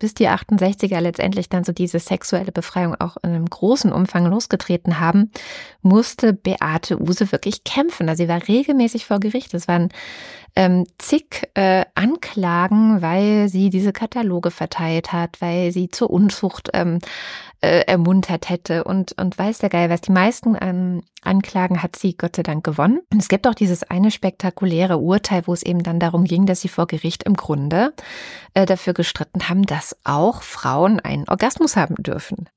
bis die 68er letztendlich dann so diese sexuelle Befreiung auch in einem großen Umfang losgetreten haben, musste Beate Use wirklich kämpfen. Also sie war regelmäßig vor Gericht. Es waren ähm, zig äh, Anklagen, weil sie diese Kataloge verteilt hat, weil sie zur Unzucht ähm, äh, ermuntert hätte und, und weiß der Geil was. Die meisten ähm, Anklagen hat sie Gott sei Dank gewonnen. Und es gibt auch dieses eine spektakuläre Urteil, wo es eben dann darum ging, dass sie vor Gericht im Grunde äh, dafür gestritten haben, dass auch Frauen einen Orgasmus haben dürfen.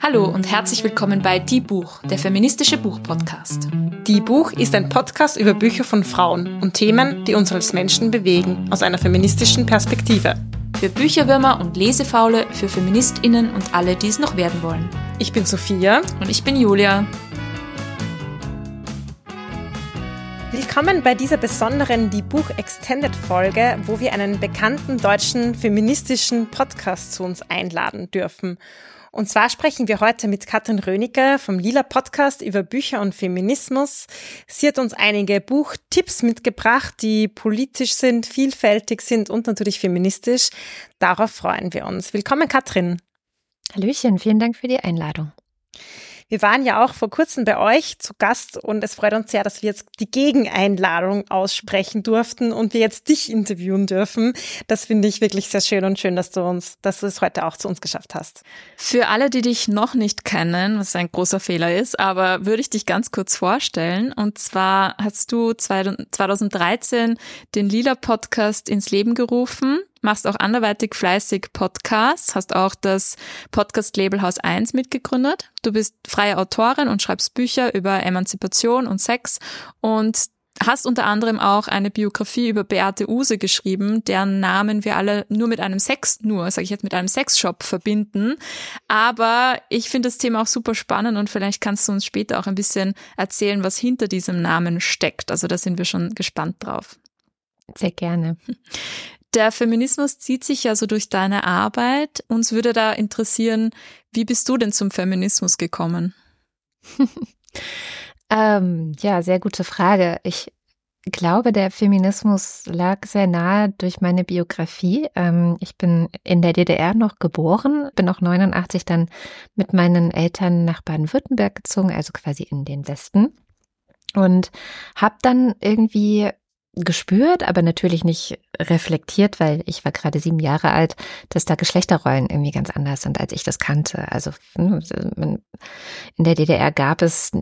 Hallo und herzlich willkommen bei Die Buch, der feministische Buchpodcast. Die Buch ist ein Podcast über Bücher von Frauen und Themen, die uns als Menschen bewegen, aus einer feministischen Perspektive. Für Bücherwürmer und Lesefaule, für FeministInnen und alle, die es noch werden wollen. Ich bin Sophia. Und ich bin Julia. Willkommen bei dieser besonderen Die Buch Extended Folge, wo wir einen bekannten deutschen feministischen Podcast zu uns einladen dürfen. Und zwar sprechen wir heute mit Katrin Röniger vom Lila Podcast über Bücher und Feminismus. Sie hat uns einige Buchtipps mitgebracht, die politisch sind, vielfältig sind und natürlich feministisch. Darauf freuen wir uns. Willkommen, Katrin. Hallöchen, vielen Dank für die Einladung. Wir waren ja auch vor kurzem bei euch zu Gast und es freut uns sehr, dass wir jetzt die Gegeneinladung aussprechen durften und wir jetzt dich interviewen dürfen. Das finde ich wirklich sehr schön und schön, dass du uns, dass du es heute auch zu uns geschafft hast. Für alle, die dich noch nicht kennen, was ein großer Fehler ist, aber würde ich dich ganz kurz vorstellen. Und zwar hast du 2013 den Lila Podcast ins Leben gerufen machst auch anderweitig fleißig Podcasts, hast auch das Podcast-Label Haus 1 mitgegründet. Du bist freie Autorin und schreibst Bücher über Emanzipation und Sex und hast unter anderem auch eine Biografie über Beate Use geschrieben, deren Namen wir alle nur mit einem Sex, nur, sage ich jetzt, mit einem Sexshop verbinden. Aber ich finde das Thema auch super spannend und vielleicht kannst du uns später auch ein bisschen erzählen, was hinter diesem Namen steckt. Also da sind wir schon gespannt drauf. Sehr gerne. Der Feminismus zieht sich ja so durch deine Arbeit. Uns würde da interessieren, wie bist du denn zum Feminismus gekommen? ähm, ja, sehr gute Frage. Ich glaube, der Feminismus lag sehr nahe durch meine Biografie. Ähm, ich bin in der DDR noch geboren, bin auch 89 dann mit meinen Eltern nach Baden-Württemberg gezogen, also quasi in den Westen. Und habe dann irgendwie gespürt, aber natürlich nicht reflektiert, weil ich war gerade sieben Jahre alt, dass da Geschlechterrollen irgendwie ganz anders sind, als ich das kannte. Also ne, in der DDR gab es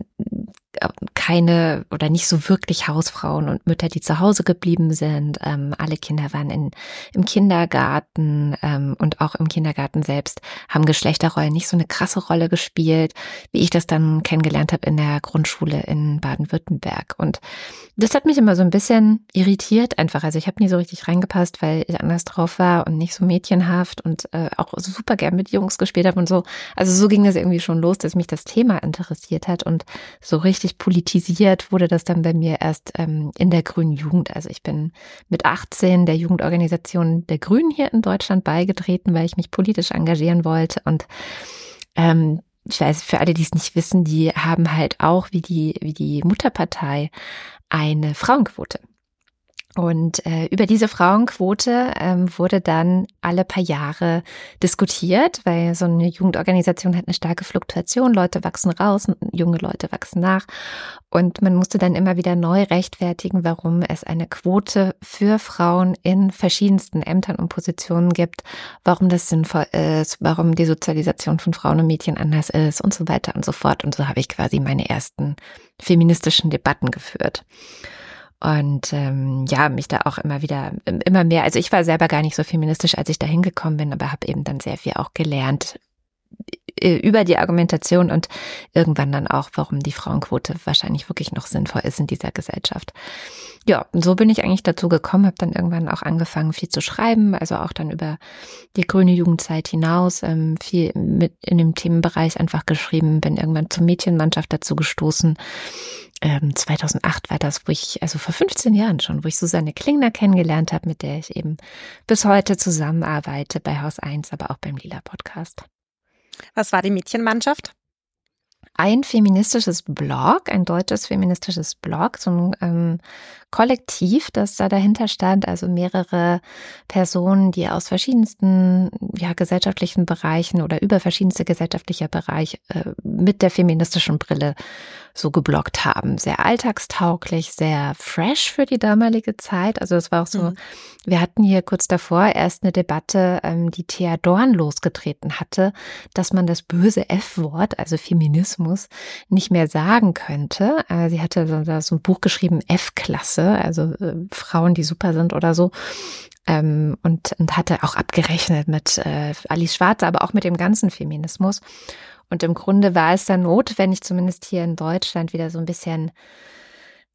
keine oder nicht so wirklich Hausfrauen und Mütter, die zu Hause geblieben sind. Ähm, alle Kinder waren in, im Kindergarten ähm, und auch im Kindergarten selbst haben Geschlechterrollen nicht so eine krasse Rolle gespielt, wie ich das dann kennengelernt habe in der Grundschule in Baden-Württemberg. Und das hat mich immer so ein bisschen irritiert einfach. Also ich habe nie so richtig reingepasst, weil ich anders drauf war und nicht so mädchenhaft und äh, auch super gern mit Jungs gespielt habe und so. Also so ging das irgendwie schon los, dass mich das Thema interessiert hat und so richtig richtig politisiert wurde das dann bei mir erst ähm, in der Grünen Jugend. Also ich bin mit 18 der Jugendorganisation der Grünen hier in Deutschland beigetreten, weil ich mich politisch engagieren wollte und ähm, ich weiß, für alle, die es nicht wissen, die haben halt auch wie die, wie die Mutterpartei eine Frauenquote. Und äh, über diese Frauenquote ähm, wurde dann alle paar Jahre diskutiert, weil so eine Jugendorganisation hat eine starke Fluktuation. Leute wachsen raus, junge Leute wachsen nach. Und man musste dann immer wieder neu rechtfertigen, warum es eine Quote für Frauen in verschiedensten Ämtern und Positionen gibt, warum das sinnvoll ist, warum die Sozialisation von Frauen und Mädchen anders ist und so weiter und so fort. Und so habe ich quasi meine ersten feministischen Debatten geführt und ähm, ja, mich da auch immer wieder, immer mehr, also ich war selber gar nicht so feministisch, als ich da hingekommen bin, aber habe eben dann sehr viel auch gelernt über die Argumentation und irgendwann dann auch, warum die Frauenquote wahrscheinlich wirklich noch sinnvoll ist in dieser Gesellschaft. Ja, so bin ich eigentlich dazu gekommen, habe dann irgendwann auch angefangen, viel zu schreiben, also auch dann über die grüne Jugendzeit hinaus, ähm, viel mit in dem Themenbereich einfach geschrieben, bin irgendwann zur Mädchenmannschaft dazu gestoßen 2008 ähm, war das, wo ich, also vor 15 Jahren schon, wo ich Susanne Klingner kennengelernt habe, mit der ich eben bis heute zusammenarbeite bei Haus 1, aber auch beim Lila Podcast. Was war die Mädchenmannschaft? Ein feministisches Blog, ein deutsches feministisches Blog, so ein ähm, Kollektiv, das da dahinter stand, also mehrere Personen, die aus verschiedensten ja, gesellschaftlichen Bereichen oder über verschiedenste gesellschaftliche Bereiche äh, mit der feministischen Brille so geblockt haben. Sehr alltagstauglich, sehr fresh für die damalige Zeit. Also es war auch so, mhm. wir hatten hier kurz davor erst eine Debatte, ähm, die Thea Dorn losgetreten hatte, dass man das böse F-Wort, also Feminismus, nicht mehr sagen könnte. Äh, sie hatte so, ein Buch geschrieben, F-Klasse, also äh, Frauen, die super sind oder so. Ähm, und, und hatte auch abgerechnet mit äh, Alice Schwarze, aber auch mit dem ganzen Feminismus. Und im Grunde war es dann notwendig, zumindest hier in Deutschland, wieder so ein bisschen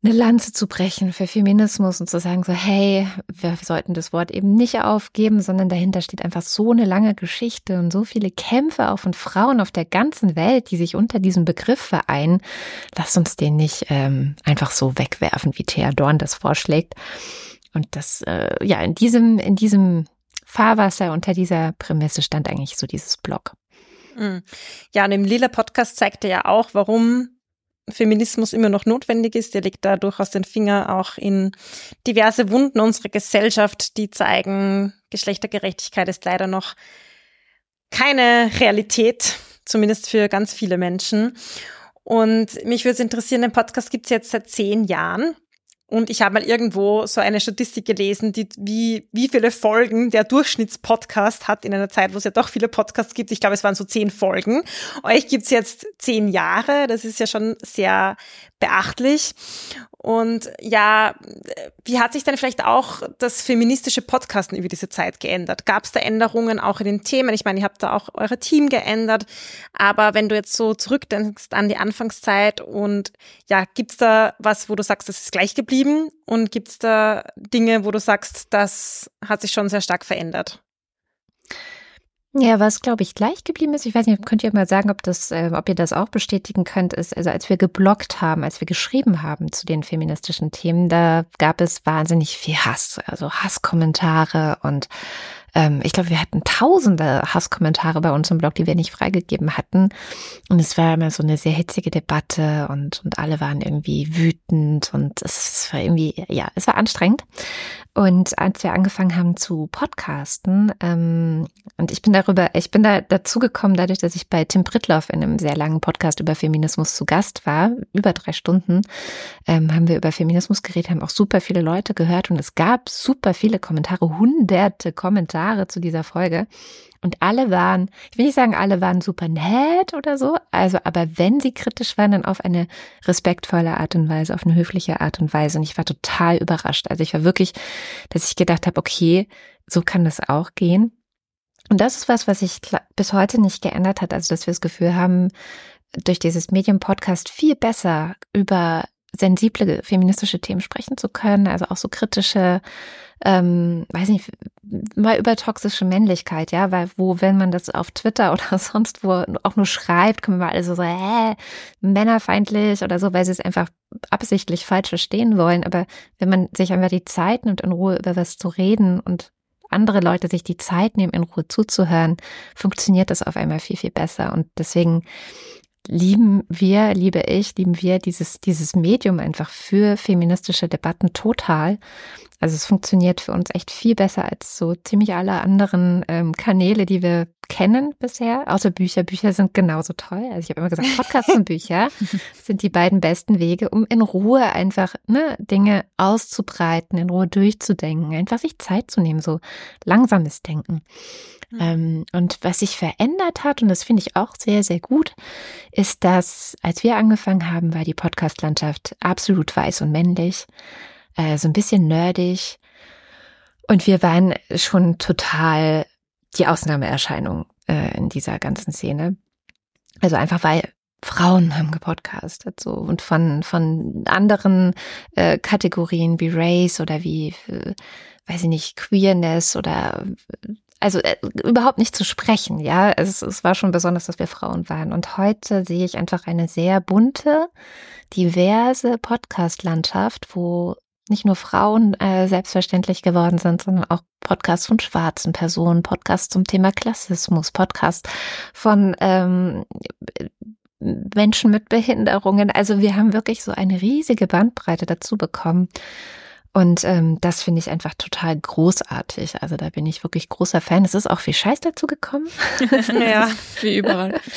eine Lanze zu brechen für Feminismus und zu sagen so, hey, wir sollten das Wort eben nicht aufgeben, sondern dahinter steht einfach so eine lange Geschichte und so viele Kämpfe auch von Frauen auf der ganzen Welt, die sich unter diesem Begriff vereinen. Lass uns den nicht ähm, einfach so wegwerfen, wie Thea Dorn das vorschlägt. Und das, äh, ja, in diesem, in diesem Fahrwasser unter dieser Prämisse stand eigentlich so dieses Blog. Mhm. Ja, und im Lila Podcast zeigt er ja auch, warum Feminismus immer noch notwendig ist. Der legt da durchaus den Finger auch in diverse Wunden unserer Gesellschaft, die zeigen, Geschlechtergerechtigkeit ist leider noch keine Realität, zumindest für ganz viele Menschen. Und mich würde es interessieren, den Podcast gibt es jetzt seit zehn Jahren. Und ich habe mal irgendwo so eine Statistik gelesen, die, wie, wie viele Folgen der Durchschnittspodcast hat in einer Zeit, wo es ja doch viele Podcasts gibt. Ich glaube, es waren so zehn Folgen. Euch gibt's jetzt zehn Jahre. Das ist ja schon sehr beachtlich. Und ja, wie hat sich dann vielleicht auch das feministische Podcasten über diese Zeit geändert? Gab es da Änderungen auch in den Themen? Ich meine, ihr habt da auch euer Team geändert, aber wenn du jetzt so zurückdenkst an die Anfangszeit und ja, gibt's da was, wo du sagst, das ist gleich geblieben und gibt's da Dinge, wo du sagst, das hat sich schon sehr stark verändert? Ja, was glaube ich gleich geblieben ist, ich weiß nicht, könnt ihr mal sagen, ob das, äh, ob ihr das auch bestätigen könnt, ist, also als wir geblockt haben, als wir geschrieben haben zu den feministischen Themen, da gab es wahnsinnig viel Hass, also Hasskommentare und ähm, ich glaube, wir hatten tausende Hasskommentare bei uns im Blog, die wir nicht freigegeben hatten. Und es war immer so eine sehr hitzige Debatte und, und alle waren irgendwie wütend und es war irgendwie, ja, es war anstrengend. Und als wir angefangen haben zu podcasten, ähm, und ich bin darüber, ich bin da dazu gekommen, dadurch, dass ich bei Tim Pritloff in einem sehr langen Podcast über Feminismus zu Gast war, über drei Stunden, ähm, haben wir über Feminismus geredet, haben auch super viele Leute gehört und es gab super viele Kommentare, hunderte Kommentare zu dieser Folge. Und alle waren, ich will nicht sagen, alle waren super nett oder so, also, aber wenn sie kritisch waren, dann auf eine respektvolle Art und Weise, auf eine höfliche Art und Weise. Und ich war total überrascht. Also ich war wirklich, dass ich gedacht habe, okay, so kann das auch gehen. Und das ist was, was sich bis heute nicht geändert hat. Also, dass wir das Gefühl haben, durch dieses Medium-Podcast viel besser über sensible feministische Themen sprechen zu können, also auch so kritische, ähm, weiß nicht, mal über toxische Männlichkeit, ja, weil wo, wenn man das auf Twitter oder sonst wo auch nur schreibt, kommen wir alle so, so hä, männerfeindlich oder so, weil sie es einfach absichtlich falsch verstehen wollen. Aber wenn man sich einfach die Zeit nimmt, in Ruhe über was zu reden und andere Leute sich die Zeit nehmen, in Ruhe zuzuhören, funktioniert das auf einmal viel, viel besser. Und deswegen lieben wir, liebe ich, lieben wir dieses, dieses Medium einfach für feministische Debatten total. Also es funktioniert für uns echt viel besser als so ziemlich alle anderen ähm, Kanäle, die wir kennen bisher, außer Bücher. Bücher sind genauso toll. Also ich habe immer gesagt, Podcasts und Bücher sind die beiden besten Wege, um in Ruhe einfach ne, Dinge auszubreiten, in Ruhe durchzudenken, einfach sich Zeit zu nehmen, so langsames Denken. Mhm. Ähm, und was sich verändert hat, und das finde ich auch sehr, sehr gut, ist, dass als wir angefangen haben, war die Podcast-Landschaft absolut weiß und männlich äh, so ein bisschen nerdig. Und wir waren schon total die Ausnahmeerscheinung äh, in dieser ganzen Szene. Also einfach weil Frauen haben gepodcastet so und von von anderen äh, Kategorien wie Race oder wie äh, weiß ich nicht Queerness oder also äh, überhaupt nicht zu sprechen, ja. Es, es war schon besonders, dass wir Frauen waren. Und heute sehe ich einfach eine sehr bunte, diverse Podcast-Landschaft, wo nicht nur Frauen äh, selbstverständlich geworden sind, sondern auch Podcasts von schwarzen Personen, Podcasts zum Thema Klassismus, Podcasts von ähm, Menschen mit Behinderungen. Also wir haben wirklich so eine riesige Bandbreite dazu bekommen. Und ähm, das finde ich einfach total großartig. Also da bin ich wirklich großer Fan. Es ist auch viel Scheiß dazu gekommen. ja, wie überall.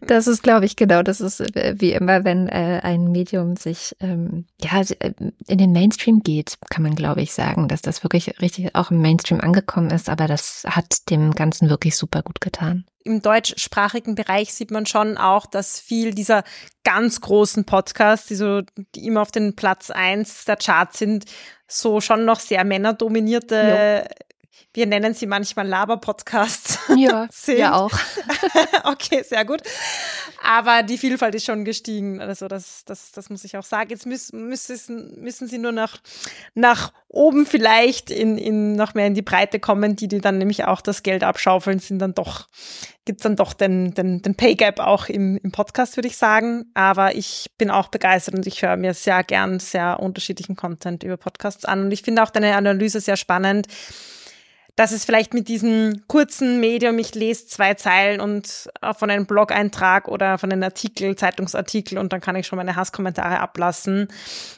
Das ist, glaube ich, genau, das ist äh, wie immer, wenn äh, ein Medium sich ähm, ja äh, in den Mainstream geht, kann man, glaube ich, sagen, dass das wirklich richtig auch im Mainstream angekommen ist. Aber das hat dem Ganzen wirklich super gut getan im deutschsprachigen Bereich sieht man schon auch, dass viel dieser ganz großen Podcasts, die so, die immer auf den Platz eins der Charts sind, so schon noch sehr männerdominierte jo wir nennen sie manchmal Laber-Podcasts. Ja, ja auch. okay, sehr gut. Aber die Vielfalt ist schon gestiegen. Also das, das, das muss ich auch sagen. Jetzt müssen, müssen, müssen sie nur nach, nach oben vielleicht in, in noch mehr in die Breite kommen, die, die dann nämlich auch das Geld abschaufeln, sind dann doch, gibt's dann doch den, den, den Pay Gap auch im, im Podcast, würde ich sagen. Aber ich bin auch begeistert und ich höre mir sehr gern sehr unterschiedlichen Content über Podcasts an. Und ich finde auch deine Analyse sehr spannend dass es vielleicht mit diesem kurzen Medium, ich lese zwei Zeilen und von einem Blog-Eintrag oder von einem Artikel, Zeitungsartikel und dann kann ich schon meine Hasskommentare ablassen.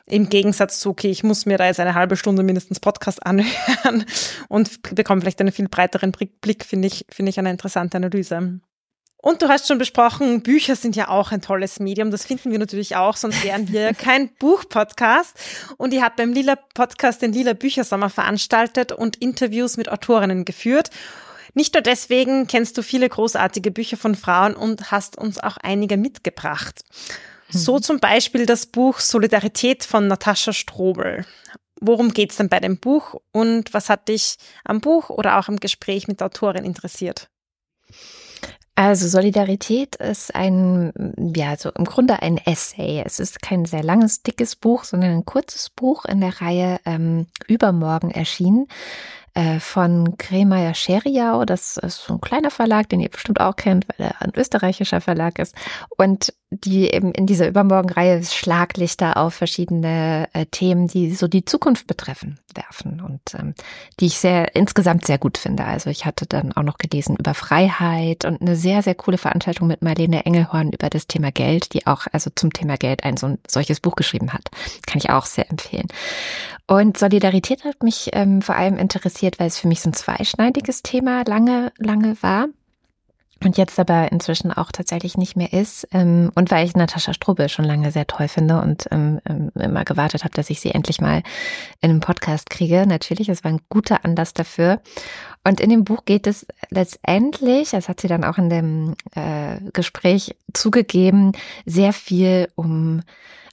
Im Gegensatz zu, okay, ich muss mir da jetzt eine halbe Stunde mindestens Podcast anhören und bekomme vielleicht einen viel breiteren Blick, finde ich, finde ich eine interessante Analyse. Und du hast schon besprochen, Bücher sind ja auch ein tolles Medium. Das finden wir natürlich auch, sonst wären wir kein Buchpodcast. Und ihr habt beim Lila Podcast den Lila Büchersommer veranstaltet und Interviews mit Autorinnen geführt. Nicht nur deswegen kennst du viele großartige Bücher von Frauen und hast uns auch einige mitgebracht. So mhm. zum Beispiel das Buch Solidarität von Natascha Strobel. Worum geht's denn bei dem Buch und was hat dich am Buch oder auch im Gespräch mit der Autorin interessiert? Also Solidarität ist ein, ja, so im Grunde ein Essay. Es ist kein sehr langes, dickes Buch, sondern ein kurzes Buch in der Reihe ähm, Übermorgen erschienen. Äh, von Kremeyer Scheriau. Das ist so ein kleiner Verlag, den ihr bestimmt auch kennt, weil er ein österreichischer Verlag ist. Und die eben in dieser Übermorgenreihe Schlaglichter auf verschiedene äh, Themen, die so die Zukunft betreffen, werfen und ähm, die ich sehr insgesamt sehr gut finde. Also ich hatte dann auch noch gelesen über Freiheit und eine sehr, sehr coole Veranstaltung mit Marlene Engelhorn über das Thema Geld, die auch also zum Thema Geld ein so ein solches Buch geschrieben hat. Kann ich auch sehr empfehlen. Und Solidarität hat mich ähm, vor allem interessiert, weil es für mich so ein zweischneidiges Thema lange, lange war und jetzt aber inzwischen auch tatsächlich nicht mehr ist. Ähm, und weil ich Natascha Strubel schon lange sehr toll finde und ähm, ähm, immer gewartet habe, dass ich sie endlich mal in einem Podcast kriege. Natürlich, es war ein guter Anlass dafür. Und in dem Buch geht es letztendlich, das hat sie dann auch in dem äh, Gespräch zugegeben, sehr viel um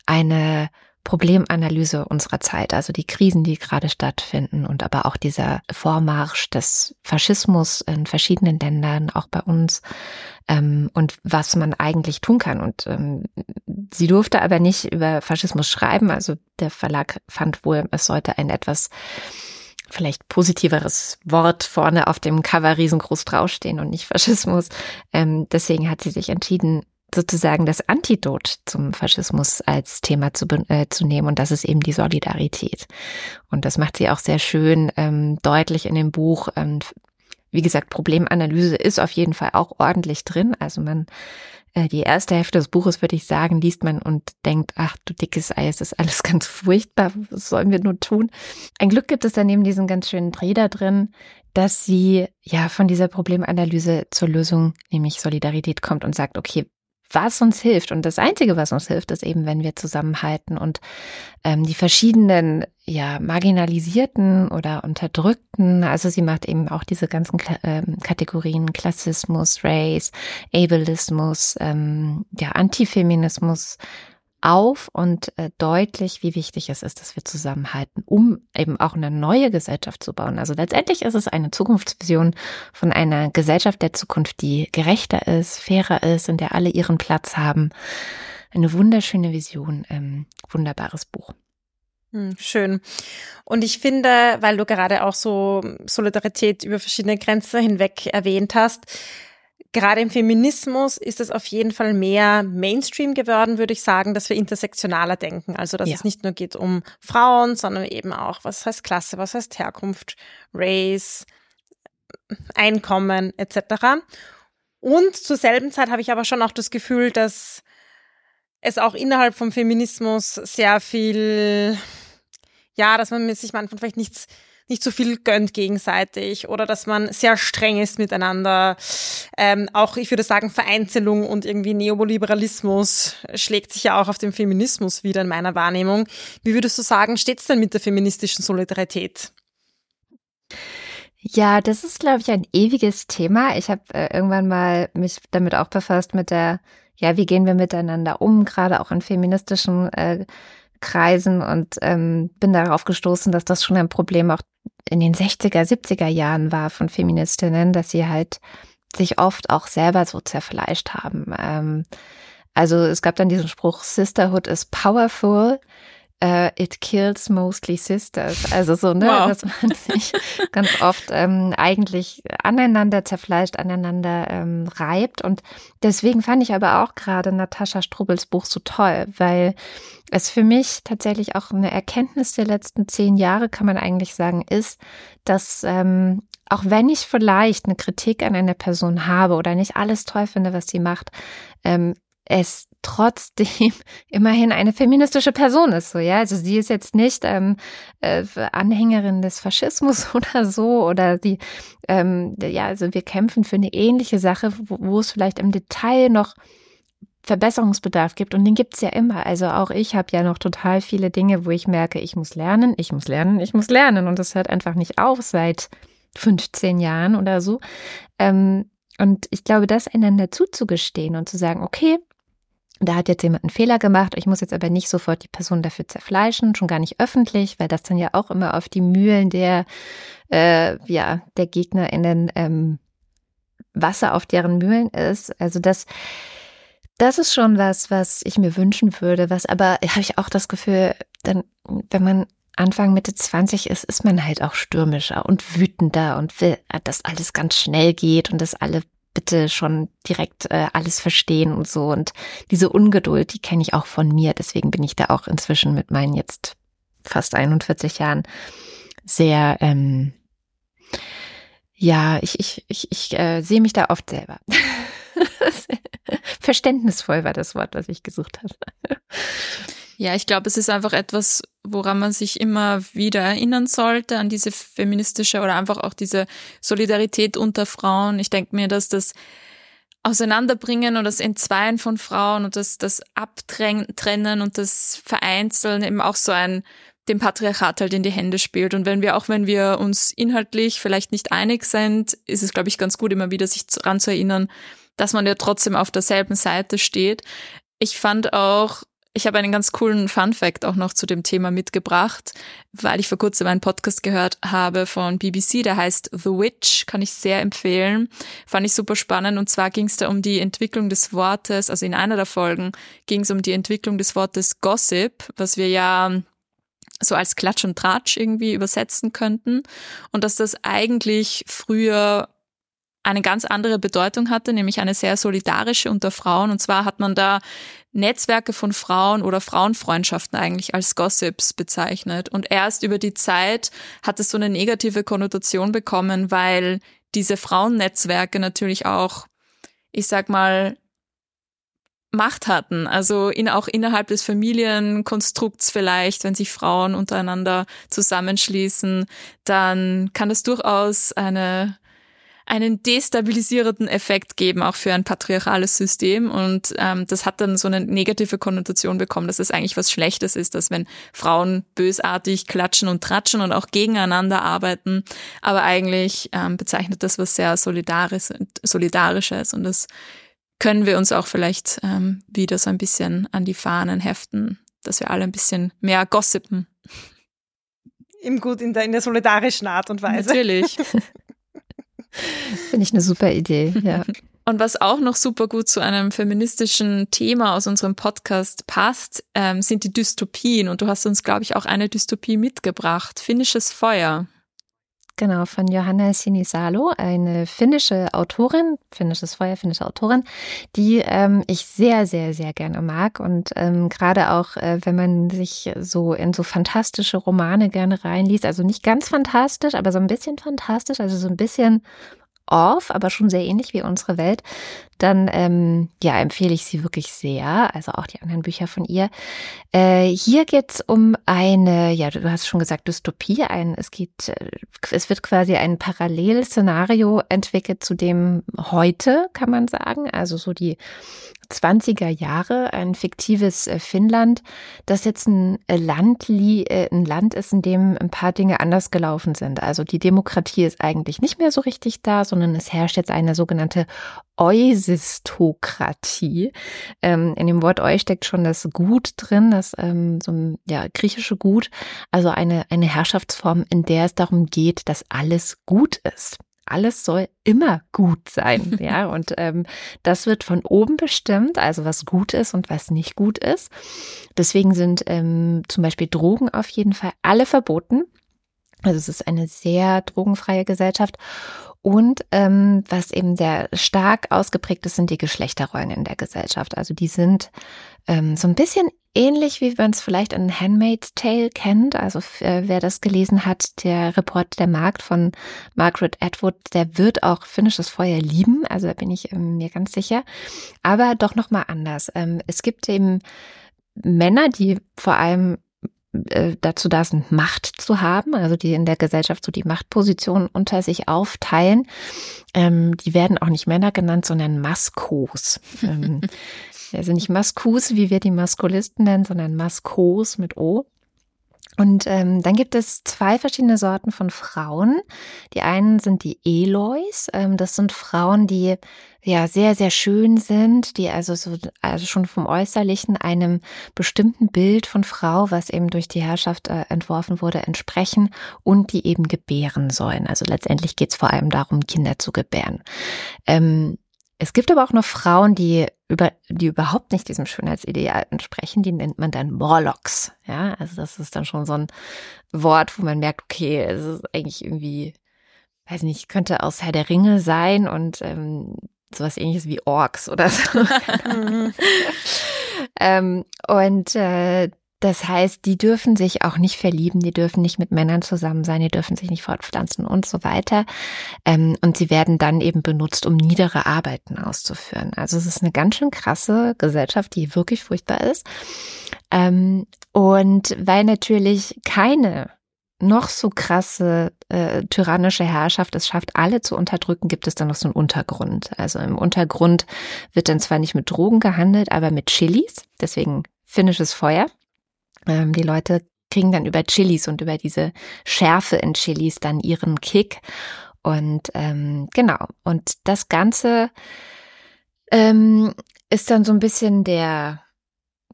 eine Problemanalyse unserer Zeit, also die Krisen, die gerade stattfinden und aber auch dieser Vormarsch des Faschismus in verschiedenen Ländern, auch bei uns, ähm, und was man eigentlich tun kann. Und ähm, sie durfte aber nicht über Faschismus schreiben, also der Verlag fand wohl, es sollte ein etwas vielleicht positiveres Wort vorne auf dem Cover riesengroß draufstehen und nicht Faschismus. Ähm, deswegen hat sie sich entschieden, sozusagen das Antidot zum Faschismus als Thema zu, äh, zu nehmen und das ist eben die Solidarität. Und das macht sie auch sehr schön ähm, deutlich in dem Buch. Ähm, wie gesagt, Problemanalyse ist auf jeden Fall auch ordentlich drin. Also man, äh, die erste Hälfte des Buches, würde ich sagen, liest man und denkt, ach du dickes Ei, es ist alles ganz furchtbar, was sollen wir nur tun? Ein Glück gibt es daneben diesen ganz schönen Dreh da drin, dass sie ja von dieser Problemanalyse zur Lösung, nämlich Solidarität kommt und sagt, okay, was uns hilft. Und das Einzige, was uns hilft, ist eben, wenn wir zusammenhalten und ähm, die verschiedenen, ja, marginalisierten oder unterdrückten, also sie macht eben auch diese ganzen ähm, Kategorien Klassismus, Race, Ableismus, ähm, ja, Antifeminismus, auf und äh, deutlich, wie wichtig es ist, dass wir zusammenhalten, um eben auch eine neue Gesellschaft zu bauen. Also letztendlich ist es eine Zukunftsvision von einer Gesellschaft der Zukunft, die gerechter ist, fairer ist, in der alle ihren Platz haben. Eine wunderschöne Vision, ähm, wunderbares Buch. Hm, schön. Und ich finde, weil du gerade auch so Solidarität über verschiedene Grenzen hinweg erwähnt hast, Gerade im Feminismus ist es auf jeden Fall mehr Mainstream geworden, würde ich sagen, dass wir intersektionaler denken. Also, dass ja. es nicht nur geht um Frauen, sondern eben auch, was heißt Klasse, was heißt Herkunft, Race, Einkommen etc. Und zur selben Zeit habe ich aber schon auch das Gefühl, dass es auch innerhalb vom Feminismus sehr viel, ja, dass man sich manchmal vielleicht nichts nicht so viel gönnt gegenseitig oder dass man sehr streng ist miteinander. Ähm, auch, ich würde sagen, Vereinzelung und irgendwie Neoliberalismus schlägt sich ja auch auf den Feminismus wieder in meiner Wahrnehmung. Wie würdest du sagen, steht es denn mit der feministischen Solidarität? Ja, das ist, glaube ich, ein ewiges Thema. Ich habe äh, irgendwann mal mich damit auch befasst mit der, ja, wie gehen wir miteinander um, gerade auch in feministischen äh, Kreisen und ähm, bin darauf gestoßen, dass das schon ein Problem auch in den 60er, 70er Jahren war von Feministinnen, dass sie halt sich oft auch selber so zerfleischt haben. Ähm, also es gab dann diesen Spruch, Sisterhood is powerful, uh, it kills mostly sisters. Also so, ne, wow. dass man sich ganz oft ähm, eigentlich aneinander zerfleischt, aneinander ähm, reibt. Und deswegen fand ich aber auch gerade Natascha Strubels Buch so toll, weil es für mich tatsächlich auch eine Erkenntnis der letzten zehn Jahre, kann man eigentlich sagen, ist, dass ähm, auch wenn ich vielleicht eine Kritik an einer Person habe oder nicht alles toll finde, was sie macht, ähm, es trotzdem immerhin eine feministische Person ist. So, ja, also sie ist jetzt nicht ähm, äh, Anhängerin des Faschismus oder so oder sie, ähm, ja, also wir kämpfen für eine ähnliche Sache, wo, wo es vielleicht im Detail noch Verbesserungsbedarf gibt und den gibt es ja immer. Also auch ich habe ja noch total viele Dinge, wo ich merke, ich muss lernen, ich muss lernen, ich muss lernen und das hört einfach nicht auf seit 15 Jahren oder so. Ähm, und ich glaube, das einander zuzugestehen und zu sagen, okay, da hat jetzt jemand einen Fehler gemacht. Ich muss jetzt aber nicht sofort die Person dafür zerfleischen, schon gar nicht öffentlich, weil das dann ja auch immer auf die Mühlen der, äh, ja, der GegnerInnen ähm, Wasser auf deren Mühlen ist. Also das, das ist schon was, was ich mir wünschen würde. Was aber habe ich auch das Gefühl, dann, wenn man Anfang Mitte 20 ist, ist man halt auch stürmischer und wütender und will, dass alles ganz schnell geht und dass alle bitte schon direkt äh, alles verstehen und so. Und diese Ungeduld, die kenne ich auch von mir. Deswegen bin ich da auch inzwischen mit meinen jetzt fast 41 Jahren sehr, ähm, ja, ich, ich, ich, ich äh, sehe mich da oft selber. Verständnisvoll war das Wort, was ich gesucht habe. Ja, ich glaube, es ist einfach etwas, woran man sich immer wieder erinnern sollte, an diese feministische oder einfach auch diese Solidarität unter Frauen. Ich denke mir, dass das Auseinanderbringen und das Entzweien von Frauen und das, das Abtrennen und das Vereinzeln eben auch so ein dem Patriarchat halt in die Hände spielt. Und wenn wir, auch wenn wir uns inhaltlich vielleicht nicht einig sind, ist es, glaube ich, ganz gut, immer wieder sich daran zu erinnern, dass man ja trotzdem auf derselben Seite steht. Ich fand auch ich habe einen ganz coolen Fun Fact auch noch zu dem Thema mitgebracht, weil ich vor kurzem einen Podcast gehört habe von BBC, der heißt The Witch, kann ich sehr empfehlen. Fand ich super spannend und zwar ging es da um die Entwicklung des Wortes, also in einer der Folgen ging es um die Entwicklung des Wortes Gossip, was wir ja so als Klatsch und Tratsch irgendwie übersetzen könnten und dass das eigentlich früher eine ganz andere Bedeutung hatte, nämlich eine sehr solidarische unter Frauen. Und zwar hat man da Netzwerke von Frauen oder Frauenfreundschaften eigentlich als Gossips bezeichnet. Und erst über die Zeit hat es so eine negative Konnotation bekommen, weil diese Frauennetzwerke natürlich auch, ich sag mal, Macht hatten. Also in, auch innerhalb des Familienkonstrukts vielleicht, wenn sich Frauen untereinander zusammenschließen, dann kann das durchaus eine einen destabilisierenden Effekt geben, auch für ein patriarchales System. Und ähm, das hat dann so eine negative Konnotation bekommen, dass es eigentlich was Schlechtes ist, dass wenn Frauen bösartig klatschen und tratschen und auch gegeneinander arbeiten, aber eigentlich ähm, bezeichnet das was sehr Solidaris Solidarisches. Und das können wir uns auch vielleicht ähm, wieder so ein bisschen an die Fahnen heften, dass wir alle ein bisschen mehr gossipen. Im Gut, in der, in der solidarischen Art und Weise. Natürlich. Finde ich eine super Idee, ja. Und was auch noch super gut zu einem feministischen Thema aus unserem Podcast passt, ähm, sind die Dystopien. Und du hast uns, glaube ich, auch eine Dystopie mitgebracht. Finnisches Feuer. Genau, von Johanna Sinisalo, eine finnische Autorin, finnisches Feuer, finnische Autorin, die ähm, ich sehr, sehr, sehr gerne mag. Und ähm, gerade auch, äh, wenn man sich so in so fantastische Romane gerne reinliest, also nicht ganz fantastisch, aber so ein bisschen fantastisch, also so ein bisschen off, aber schon sehr ähnlich wie unsere Welt, dann ähm, ja, empfehle ich sie wirklich sehr, also auch die anderen Bücher von ihr. Äh, hier geht's um eine, ja, du hast schon gesagt, Dystopie. Ein, es geht, äh, es wird quasi ein Parallelszenario entwickelt zu dem heute, kann man sagen. Also so die 20er Jahre, ein fiktives äh, Finnland, das jetzt ein äh, Land, ein Land ist, in dem ein paar Dinge anders gelaufen sind. Also die Demokratie ist eigentlich nicht mehr so richtig da, sondern es herrscht jetzt eine sogenannte Eusistokratie. Ähm, in dem Wort Eu steckt schon das Gut drin, das ähm, so ein ja, griechische Gut, also eine, eine Herrschaftsform, in der es darum geht, dass alles gut ist alles soll immer gut sein, ja. Und ähm, das wird von oben bestimmt, also was gut ist und was nicht gut ist. Deswegen sind ähm, zum Beispiel Drogen auf jeden Fall alle verboten. Also es ist eine sehr drogenfreie Gesellschaft. Und ähm, was eben sehr stark ausgeprägt ist, sind die Geschlechterrollen in der Gesellschaft. Also die sind ähm, so ein bisschen ähnlich, wie man es vielleicht in Handmaid's Tale kennt. Also äh, wer das gelesen hat, der Report der Markt von Margaret Atwood, der wird auch finnisches Feuer lieben. Also da bin ich ähm, mir ganz sicher. Aber doch noch mal anders. Ähm, es gibt eben Männer, die vor allem äh, dazu da sind, Macht zu haben, also die in der Gesellschaft so die Machtpositionen unter sich aufteilen. Ähm, die werden auch nicht Männer genannt, sondern Maskos. ähm, also nicht Maskus, wie wir die Maskulisten nennen, sondern Maskos mit O. Und ähm, dann gibt es zwei verschiedene Sorten von Frauen. Die einen sind die Eloys. Ähm, das sind Frauen, die ja sehr, sehr schön sind, die also so, also schon vom Äußerlichen einem bestimmten Bild von Frau, was eben durch die Herrschaft äh, entworfen wurde, entsprechen und die eben gebären sollen. Also letztendlich geht es vor allem darum, Kinder zu gebären. Ähm, es gibt aber auch noch Frauen, die über, die überhaupt nicht diesem Schönheitsideal entsprechen, die nennt man dann Morlocks. Ja, also das ist dann schon so ein Wort, wo man merkt, okay, es ist eigentlich irgendwie, weiß nicht, könnte aus Herr der Ringe sein und ähm, sowas ähnliches wie Orks oder so. Mhm. ähm, und äh, das heißt, die dürfen sich auch nicht verlieben, die dürfen nicht mit Männern zusammen sein, die dürfen sich nicht fortpflanzen und so weiter. Ähm, und sie werden dann eben benutzt, um niedere Arbeiten auszuführen. Also es ist eine ganz schön krasse Gesellschaft, die wirklich furchtbar ist. Ähm, und weil natürlich keine noch so krasse äh, tyrannische Herrschaft es schafft, alle zu unterdrücken, gibt es dann noch so einen Untergrund. Also im Untergrund wird dann zwar nicht mit Drogen gehandelt, aber mit Chilis, deswegen finnisches Feuer. Ähm, die Leute kriegen dann über Chilis und über diese Schärfe in Chilis dann ihren Kick. Und ähm, genau, und das Ganze ähm, ist dann so ein bisschen der,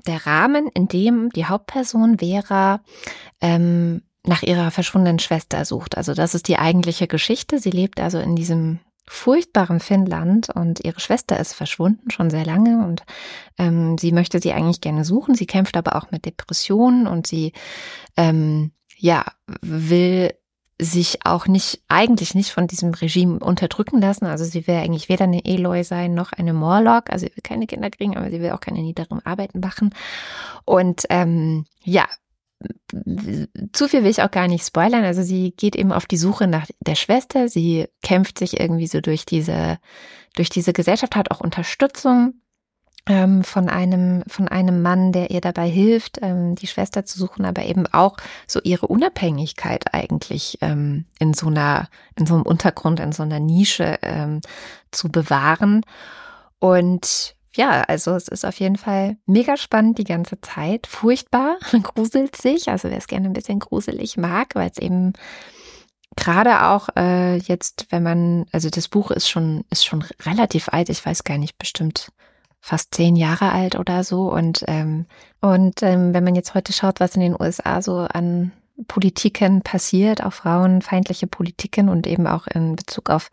der Rahmen, in dem die Hauptperson Vera ähm, nach ihrer verschwundenen Schwester sucht. Also das ist die eigentliche Geschichte. Sie lebt also in diesem furchtbaren Finnland und ihre Schwester ist verschwunden schon sehr lange und ähm, sie möchte sie eigentlich gerne suchen. Sie kämpft aber auch mit Depressionen und sie ähm, ja will sich auch nicht, eigentlich nicht von diesem Regime unterdrücken lassen. Also sie will eigentlich weder eine Eloy sein noch eine Morlock. Also sie will keine Kinder kriegen, aber sie will auch keine niederen Arbeiten machen. Und ähm, ja, zu viel will ich auch gar nicht spoilern. Also sie geht eben auf die Suche nach der Schwester. Sie kämpft sich irgendwie so durch diese, durch diese Gesellschaft, hat auch Unterstützung ähm, von einem, von einem Mann, der ihr dabei hilft, ähm, die Schwester zu suchen, aber eben auch so ihre Unabhängigkeit eigentlich ähm, in so einer, in so einem Untergrund, in so einer Nische ähm, zu bewahren. Und ja, also es ist auf jeden Fall mega spannend die ganze Zeit. Furchtbar, gruselt sich. Also wer es gerne ein bisschen gruselig mag, weil es eben gerade auch äh, jetzt, wenn man, also das Buch ist schon, ist schon relativ alt, ich weiß gar nicht, bestimmt fast zehn Jahre alt oder so. Und, ähm, und ähm, wenn man jetzt heute schaut, was in den USA so an Politiken passiert, auch frauenfeindliche Politiken und eben auch in Bezug auf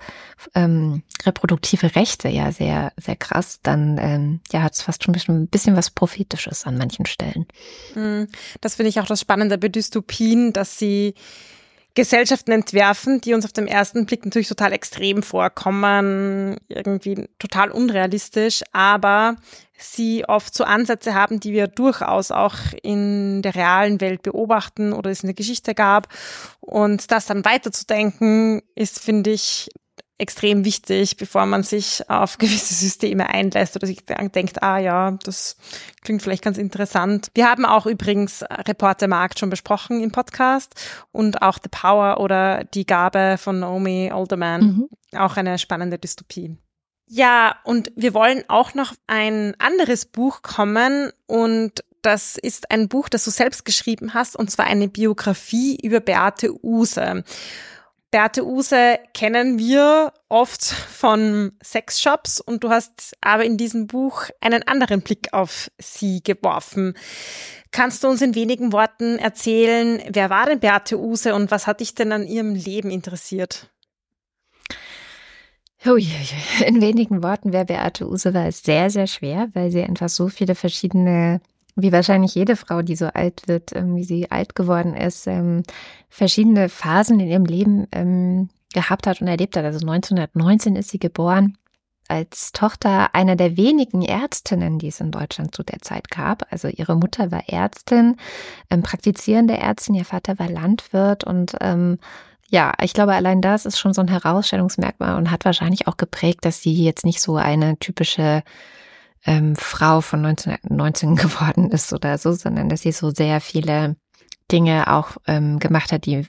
ähm, reproduktive Rechte ja sehr, sehr krass, dann ähm, ja, hat es fast schon ein bisschen, ein bisschen was Prophetisches an manchen Stellen. Hm, das finde ich auch das Spannende bei Dystopien, dass sie Gesellschaften entwerfen, die uns auf den ersten Blick natürlich total extrem vorkommen, irgendwie total unrealistisch, aber sie oft so Ansätze haben, die wir durchaus auch in der realen Welt beobachten oder es in der Geschichte gab. Und das dann weiterzudenken, ist, finde ich, extrem wichtig, bevor man sich auf gewisse Systeme einlässt oder sich denkt, ah ja, das klingt vielleicht ganz interessant. Wir haben auch übrigens Reporter Markt schon besprochen im Podcast und auch The Power oder die Gabe von Naomi Alderman, mhm. auch eine spannende Dystopie. Ja, und wir wollen auch noch ein anderes Buch kommen und das ist ein Buch, das du selbst geschrieben hast, und zwar eine Biografie über Beate Use. Beate Use kennen wir oft von Sexshops und du hast aber in diesem Buch einen anderen Blick auf sie geworfen. Kannst du uns in wenigen Worten erzählen, wer war denn Beate Use und was hat dich denn an ihrem Leben interessiert? In wenigen Worten, wer Beate Use war, ist sehr, sehr schwer, weil sie einfach so viele verschiedene wie wahrscheinlich jede Frau, die so alt wird, ähm, wie sie alt geworden ist, ähm, verschiedene Phasen in ihrem Leben ähm, gehabt hat und erlebt hat. Also 1919 ist sie geboren als Tochter einer der wenigen Ärztinnen, die es in Deutschland zu der Zeit gab. Also ihre Mutter war Ärztin, praktizierende Ärztin, ihr Vater war Landwirt und ähm, ja, ich glaube, allein das ist schon so ein Herausstellungsmerkmal und hat wahrscheinlich auch geprägt, dass sie jetzt nicht so eine typische ähm, Frau von 1919 geworden ist oder so, sondern dass sie so sehr viele Dinge auch ähm, gemacht hat, die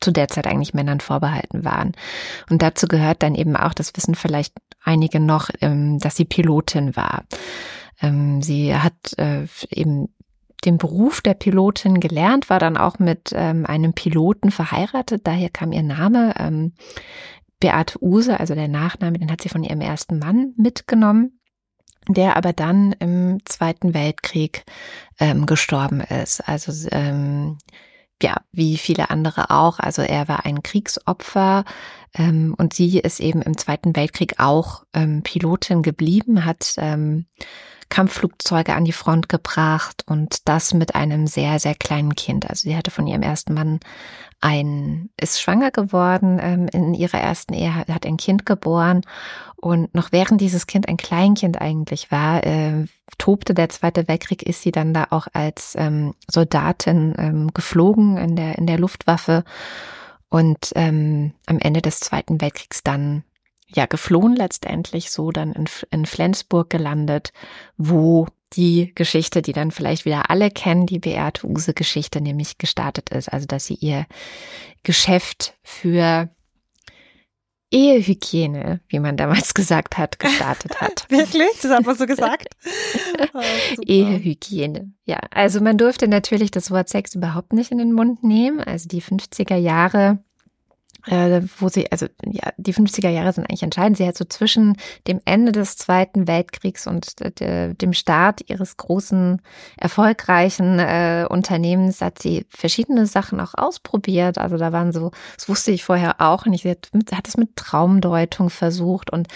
zu der Zeit eigentlich Männern vorbehalten waren. Und dazu gehört dann eben auch, das wissen vielleicht einige noch, ähm, dass sie Pilotin war. Ähm, sie hat äh, eben den Beruf der Pilotin gelernt, war dann auch mit ähm, einem Piloten verheiratet, daher kam ihr Name. Ähm, Beate Use, also der Nachname, den hat sie von ihrem ersten Mann mitgenommen der aber dann im Zweiten Weltkrieg ähm, gestorben ist. Also ähm, ja, wie viele andere auch. Also er war ein Kriegsopfer ähm, und sie ist eben im Zweiten Weltkrieg auch ähm, Pilotin geblieben, hat ähm, Kampfflugzeuge an die Front gebracht und das mit einem sehr, sehr kleinen Kind. Also sie hatte von ihrem ersten Mann ein, ist schwanger geworden ähm, in ihrer ersten Ehe, hat ein Kind geboren und noch während dieses Kind ein Kleinkind eigentlich war, äh, tobte der Zweite Weltkrieg, ist sie dann da auch als ähm, Soldatin ähm, geflogen in der, in der Luftwaffe und ähm, am Ende des Zweiten Weltkriegs dann ja geflohen letztendlich, so dann in, in Flensburg gelandet, wo die Geschichte, die dann vielleicht wieder alle kennen, die Beate Use Geschichte nämlich gestartet ist. Also, dass sie ihr Geschäft für Ehehygiene, wie man damals gesagt hat, gestartet hat. Wirklich? Das hat man so gesagt? Oh, Ehehygiene. Ja, also man durfte natürlich das Wort Sex überhaupt nicht in den Mund nehmen. Also die 50er Jahre äh, wo sie, also ja, die 50er Jahre sind eigentlich entscheidend. Sie hat so zwischen dem Ende des Zweiten Weltkriegs und de, dem Start ihres großen, erfolgreichen äh, Unternehmens hat sie verschiedene Sachen auch ausprobiert. Also da waren so, das wusste ich vorher auch nicht. Sie hat, hat es mit Traumdeutung versucht und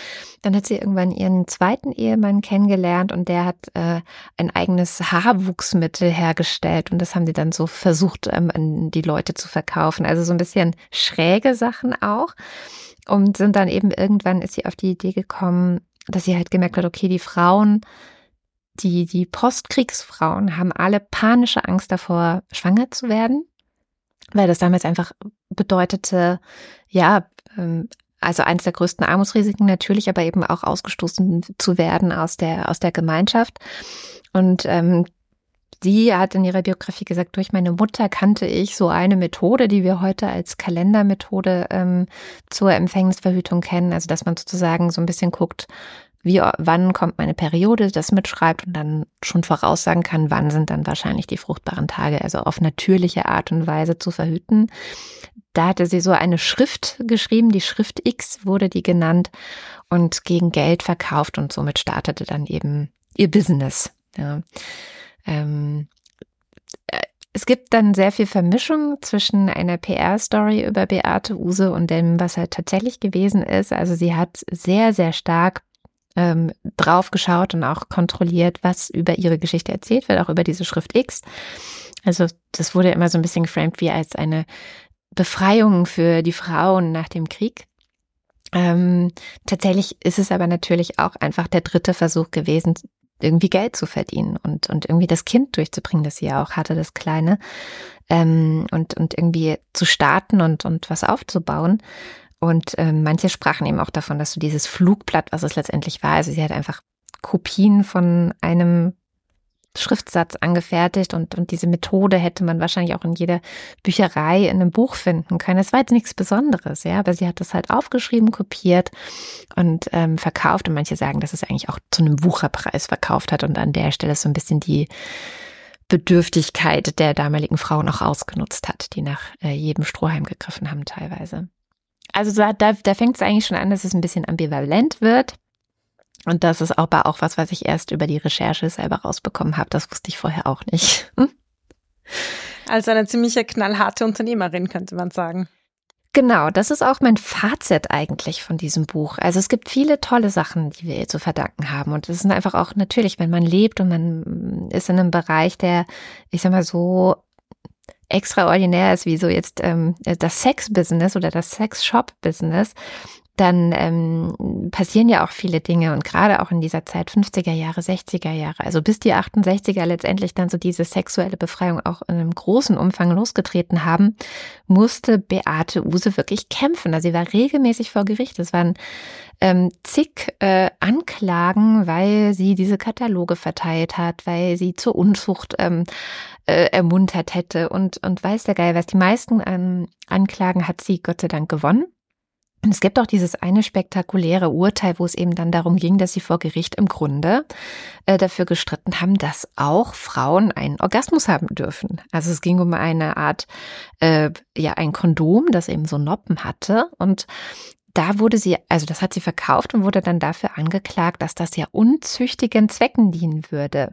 dann hat sie irgendwann ihren zweiten Ehemann kennengelernt und der hat äh, ein eigenes Haarwuchsmittel hergestellt und das haben sie dann so versucht, ähm, an die Leute zu verkaufen. Also so ein bisschen schräge Sachen auch. Und sind dann eben irgendwann ist sie auf die Idee gekommen, dass sie halt gemerkt hat, okay, die Frauen, die, die Postkriegsfrauen haben alle panische Angst davor, schwanger zu werden, weil das damals einfach bedeutete, ja, ähm, also eines der größten Armutsrisiken natürlich, aber eben auch ausgestoßen zu werden aus der, aus der Gemeinschaft. Und ähm, Sie hat in ihrer Biografie gesagt, durch meine Mutter kannte ich so eine Methode, die wir heute als Kalendermethode ähm, zur Empfängnisverhütung kennen. Also dass man sozusagen so ein bisschen guckt, wie, wann kommt meine Periode, das mitschreibt und dann schon voraussagen kann, wann sind dann wahrscheinlich die fruchtbaren Tage, also auf natürliche Art und Weise zu verhüten. Da hatte sie so eine Schrift geschrieben, die Schrift X wurde die genannt und gegen Geld verkauft und somit startete dann eben ihr Business. Ja. Ähm, äh, es gibt dann sehr viel Vermischung zwischen einer PR-Story über Beate Use und dem, was halt tatsächlich gewesen ist. Also sie hat sehr, sehr stark ähm, drauf geschaut und auch kontrolliert, was über ihre Geschichte erzählt wird, auch über diese Schrift X. Also das wurde immer so ein bisschen geframed wie als eine Befreiung für die Frauen nach dem Krieg. Ähm, tatsächlich ist es aber natürlich auch einfach der dritte Versuch gewesen, irgendwie Geld zu verdienen und, und irgendwie das Kind durchzubringen, das sie ja auch hatte, das Kleine, ähm, und, und irgendwie zu starten und, und was aufzubauen. Und äh, manche sprachen eben auch davon, dass so dieses Flugblatt, was es letztendlich war, also sie hat einfach Kopien von einem Schriftsatz angefertigt und, und diese Methode hätte man wahrscheinlich auch in jeder Bücherei in einem Buch finden können. Es war jetzt nichts Besonderes, ja, aber sie hat das halt aufgeschrieben, kopiert und ähm, verkauft. Und manche sagen, dass es eigentlich auch zu einem Wucherpreis verkauft hat und an der Stelle so ein bisschen die Bedürftigkeit der damaligen Frauen auch ausgenutzt hat, die nach äh, jedem Strohhalm gegriffen haben teilweise. Also da, da, da fängt es eigentlich schon an, dass es ein bisschen ambivalent wird. Und das ist aber auch was, was ich erst über die Recherche selber rausbekommen habe. Das wusste ich vorher auch nicht. Hm? Also eine ziemliche knallharte Unternehmerin, könnte man sagen. Genau, das ist auch mein Fazit eigentlich von diesem Buch. Also es gibt viele tolle Sachen, die wir ihr zu verdanken haben. Und es ist einfach auch natürlich, wenn man lebt und man ist in einem Bereich, der, ich sag mal so, extraordinär ist, wie so jetzt ähm, das Sex-Business oder das Sex-Shop-Business, dann ähm, passieren ja auch viele Dinge und gerade auch in dieser Zeit 50er Jahre, 60er Jahre, also bis die 68er letztendlich dann so diese sexuelle Befreiung auch in einem großen Umfang losgetreten haben, musste Beate Use wirklich kämpfen. Also sie war regelmäßig vor Gericht. Es waren ähm, zig äh, Anklagen, weil sie diese Kataloge verteilt hat, weil sie zur Unzucht ähm, äh, ermuntert hätte und, und weiß der Geil was. Die meisten ähm, Anklagen hat sie Gott sei Dank gewonnen. Und es gibt auch dieses eine spektakuläre Urteil, wo es eben dann darum ging, dass sie vor Gericht im Grunde äh, dafür gestritten haben, dass auch Frauen einen Orgasmus haben dürfen. Also es ging um eine Art, äh, ja, ein Kondom, das eben so Noppen hatte. Und da wurde sie, also das hat sie verkauft und wurde dann dafür angeklagt, dass das ja unzüchtigen Zwecken dienen würde.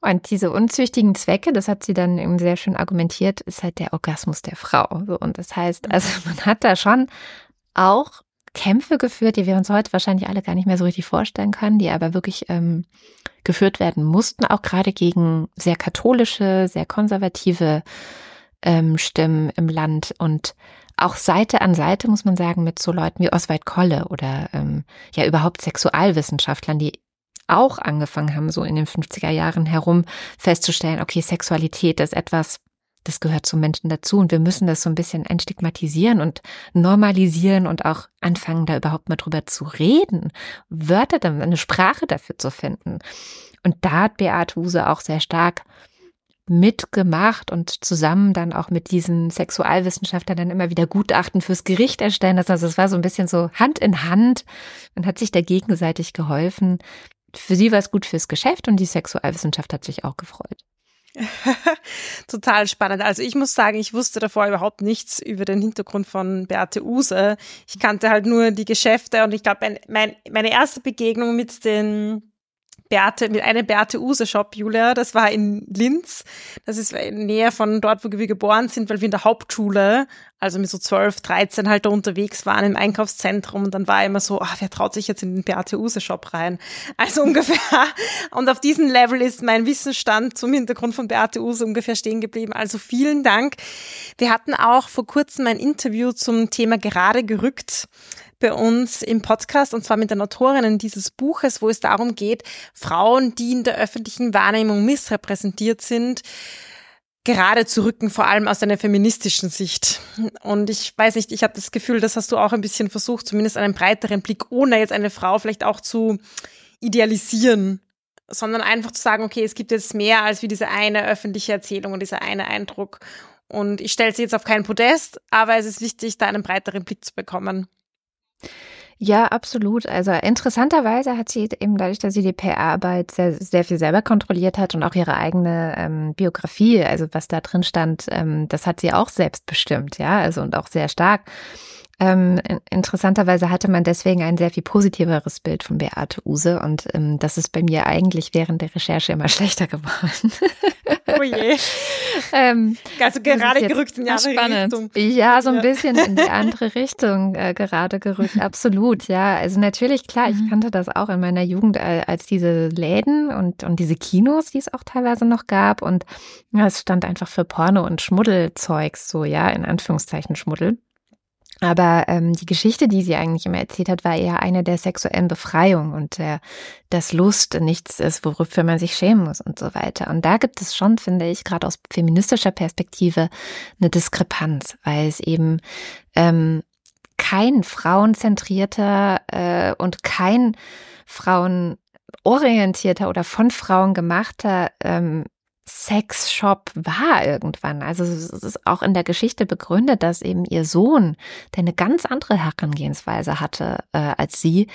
Und diese unzüchtigen Zwecke, das hat sie dann eben sehr schön argumentiert, ist halt der Orgasmus der Frau. Und das heißt, also man hat da schon auch Kämpfe geführt, die wir uns heute wahrscheinlich alle gar nicht mehr so richtig vorstellen können, die aber wirklich ähm, geführt werden mussten, auch gerade gegen sehr katholische, sehr konservative ähm, Stimmen im Land. Und auch Seite an Seite, muss man sagen, mit so Leuten wie Oswald Kolle oder ähm, ja überhaupt Sexualwissenschaftlern, die auch angefangen haben, so in den 50er Jahren herum festzustellen, okay, Sexualität ist etwas, das gehört zum Menschen dazu und wir müssen das so ein bisschen entstigmatisieren und normalisieren und auch anfangen, da überhaupt mal drüber zu reden, Wörter, eine Sprache dafür zu finden. Und da hat Beate Huse auch sehr stark mitgemacht und zusammen dann auch mit diesen Sexualwissenschaftlern dann immer wieder Gutachten fürs Gericht erstellen. Also es war so ein bisschen so Hand in Hand. Man hat sich da gegenseitig geholfen. Für sie war es gut fürs Geschäft und die Sexualwissenschaft hat sich auch gefreut. Total spannend. Also ich muss sagen, ich wusste davor überhaupt nichts über den Hintergrund von Beate Use. Ich kannte halt nur die Geschäfte und ich glaube, mein, mein, meine erste Begegnung mit den Beate, mit einem Beate Use Shop, Julia. Das war in Linz. Das ist in Nähe von dort, wo wir geboren sind, weil wir in der Hauptschule, also mit so 12, 13 halt da unterwegs waren im Einkaufszentrum und dann war immer so, ach, wer traut sich jetzt in den Beate Use Shop rein? Also ungefähr. Und auf diesem Level ist mein Wissensstand zum Hintergrund von Beate Use ungefähr stehen geblieben. Also vielen Dank. Wir hatten auch vor kurzem ein Interview zum Thema gerade gerückt bei uns im Podcast und zwar mit den Autorinnen dieses Buches, wo es darum geht, Frauen, die in der öffentlichen Wahrnehmung missrepräsentiert sind, gerade zu rücken, vor allem aus einer feministischen Sicht. Und ich weiß nicht, ich habe das Gefühl, das hast du auch ein bisschen versucht, zumindest einen breiteren Blick, ohne jetzt eine Frau vielleicht auch zu idealisieren, sondern einfach zu sagen, okay, es gibt jetzt mehr als wie diese eine öffentliche Erzählung und dieser eine Eindruck. Und ich stelle sie jetzt auf keinen Podest, aber es ist wichtig, da einen breiteren Blick zu bekommen. Ja, absolut. Also interessanterweise hat sie eben dadurch, dass sie die PR-Arbeit sehr, sehr viel selber kontrolliert hat und auch ihre eigene ähm, Biografie, also was da drin stand, ähm, das hat sie auch selbst bestimmt, ja, also und auch sehr stark. Ähm, interessanterweise hatte man deswegen ein sehr viel positiveres Bild von Beate Use und ähm, das ist bei mir eigentlich während der Recherche immer schlechter geworden. oh je. ähm, also gerade gerückt in die andere spannend. Richtung. Ja, so ein bisschen in die andere Richtung äh, gerade gerückt, absolut. Ja, also natürlich, klar, ich mhm. kannte das auch in meiner Jugend äh, als diese Läden und, und diese Kinos, die es auch teilweise noch gab und ja, es stand einfach für Porno und Schmuddelzeugs, so ja, in Anführungszeichen Schmuddel. Aber ähm, die Geschichte, die sie eigentlich immer erzählt hat, war eher eine der sexuellen Befreiung und der, dass Lust nichts ist, worüber man sich schämen muss und so weiter. Und da gibt es schon, finde ich, gerade aus feministischer Perspektive eine Diskrepanz, weil es eben ähm, kein frauenzentrierter äh, und kein frauenorientierter oder von Frauen gemachter ähm, Sexshop war irgendwann. Also es ist auch in der Geschichte begründet, dass eben ihr Sohn, der eine ganz andere Herangehensweise hatte äh, als sie,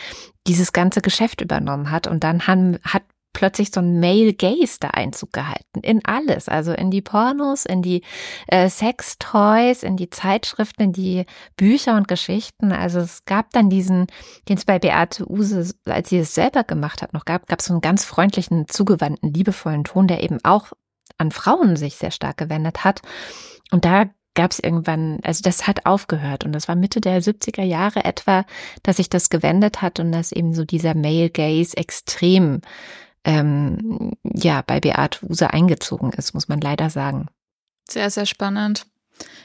dieses ganze Geschäft übernommen hat. Und dann haben, hat plötzlich so ein Male Gaze da Einzug gehalten. In alles. Also in die Pornos, in die äh, Sextoys, in die Zeitschriften, in die Bücher und Geschichten. Also es gab dann diesen, den es bei Beate Use, als sie es selber gemacht hat, noch gab, gab es so einen ganz freundlichen, zugewandten, liebevollen Ton, der eben auch an Frauen sich sehr stark gewendet hat. Und da gab es irgendwann, also das hat aufgehört und das war Mitte der 70er Jahre etwa, dass sich das gewendet hat und dass eben so dieser Male Gaze extrem ähm, ja bei Beate Use eingezogen ist, muss man leider sagen. Sehr, sehr spannend.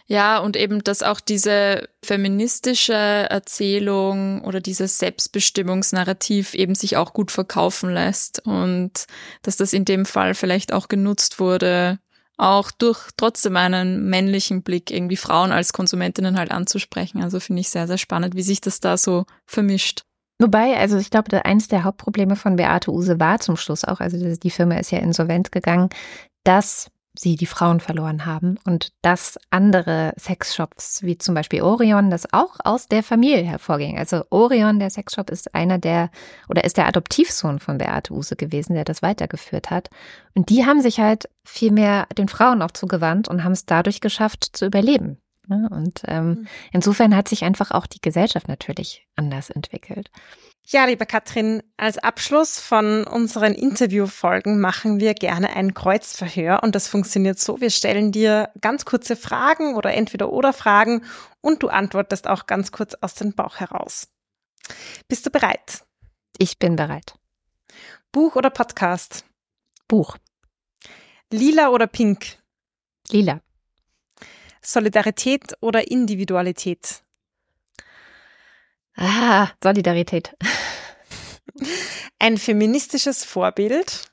Ja, und eben, dass auch diese feministische Erzählung oder dieses Selbstbestimmungsnarrativ eben sich auch gut verkaufen lässt und dass das in dem Fall vielleicht auch genutzt wurde, auch durch trotzdem einen männlichen Blick irgendwie Frauen als Konsumentinnen halt anzusprechen. Also finde ich sehr, sehr spannend, wie sich das da so vermischt. Wobei, also ich glaube, eines der Hauptprobleme von Beate Use war zum Schluss auch, also die Firma ist ja insolvent gegangen, dass sie die Frauen verloren haben und dass andere Sexshops wie zum Beispiel Orion das auch aus der Familie hervorging. Also Orion, der Sexshop, ist einer der oder ist der Adoptivsohn von Beate Use gewesen, der das weitergeführt hat. Und die haben sich halt viel mehr den Frauen auch zugewandt und haben es dadurch geschafft zu überleben. Ne? Und ähm, mhm. insofern hat sich einfach auch die Gesellschaft natürlich anders entwickelt. Ja, liebe Katrin, als Abschluss von unseren Interviewfolgen machen wir gerne ein Kreuzverhör und das funktioniert so. Wir stellen dir ganz kurze Fragen oder entweder oder Fragen und du antwortest auch ganz kurz aus dem Bauch heraus. Bist du bereit? Ich bin bereit. Buch oder Podcast? Buch. Lila oder pink? Lila. Solidarität oder Individualität? Ah, Solidarität. Ein feministisches Vorbild?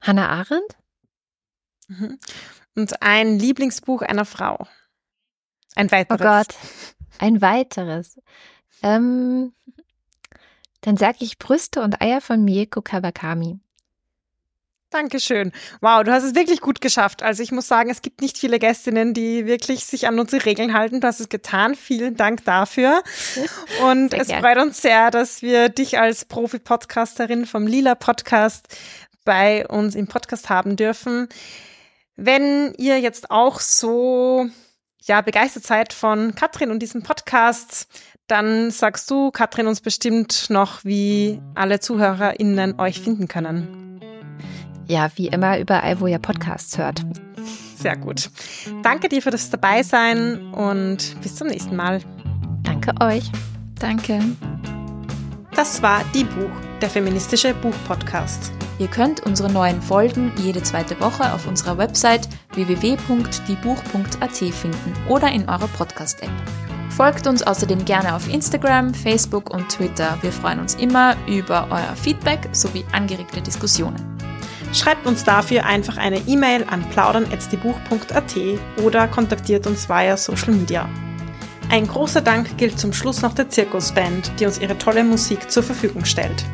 Hannah Arendt? Mhm. Und ein Lieblingsbuch einer Frau? Ein weiteres? Oh Gott, ein weiteres. Ähm, dann sage ich Brüste und Eier von Mieko Kawakami. Dankeschön. Wow, du hast es wirklich gut geschafft. Also ich muss sagen, es gibt nicht viele Gästinnen, die wirklich sich an unsere Regeln halten. Du hast es getan. Vielen Dank dafür. Und sehr es gern. freut uns sehr, dass wir dich als Profi-Podcasterin vom Lila Podcast bei uns im Podcast haben dürfen. Wenn ihr jetzt auch so ja, begeistert seid von Katrin und diesem Podcast, dann sagst du, Katrin, uns bestimmt noch, wie alle ZuhörerInnen euch finden können. Ja, wie immer überall, wo ihr Podcasts hört. Sehr gut. Danke dir für das Dabeisein und bis zum nächsten Mal. Danke euch. Danke. Das war Die Buch, der feministische Buchpodcast. Ihr könnt unsere neuen Folgen jede zweite Woche auf unserer Website www.diebuch.at finden oder in eurer Podcast-App. Folgt uns außerdem gerne auf Instagram, Facebook und Twitter. Wir freuen uns immer über euer Feedback sowie angeregte Diskussionen. Schreibt uns dafür einfach eine E-Mail an plaudern.at oder kontaktiert uns via Social Media. Ein großer Dank gilt zum Schluss noch der Zirkusband, die uns ihre tolle Musik zur Verfügung stellt.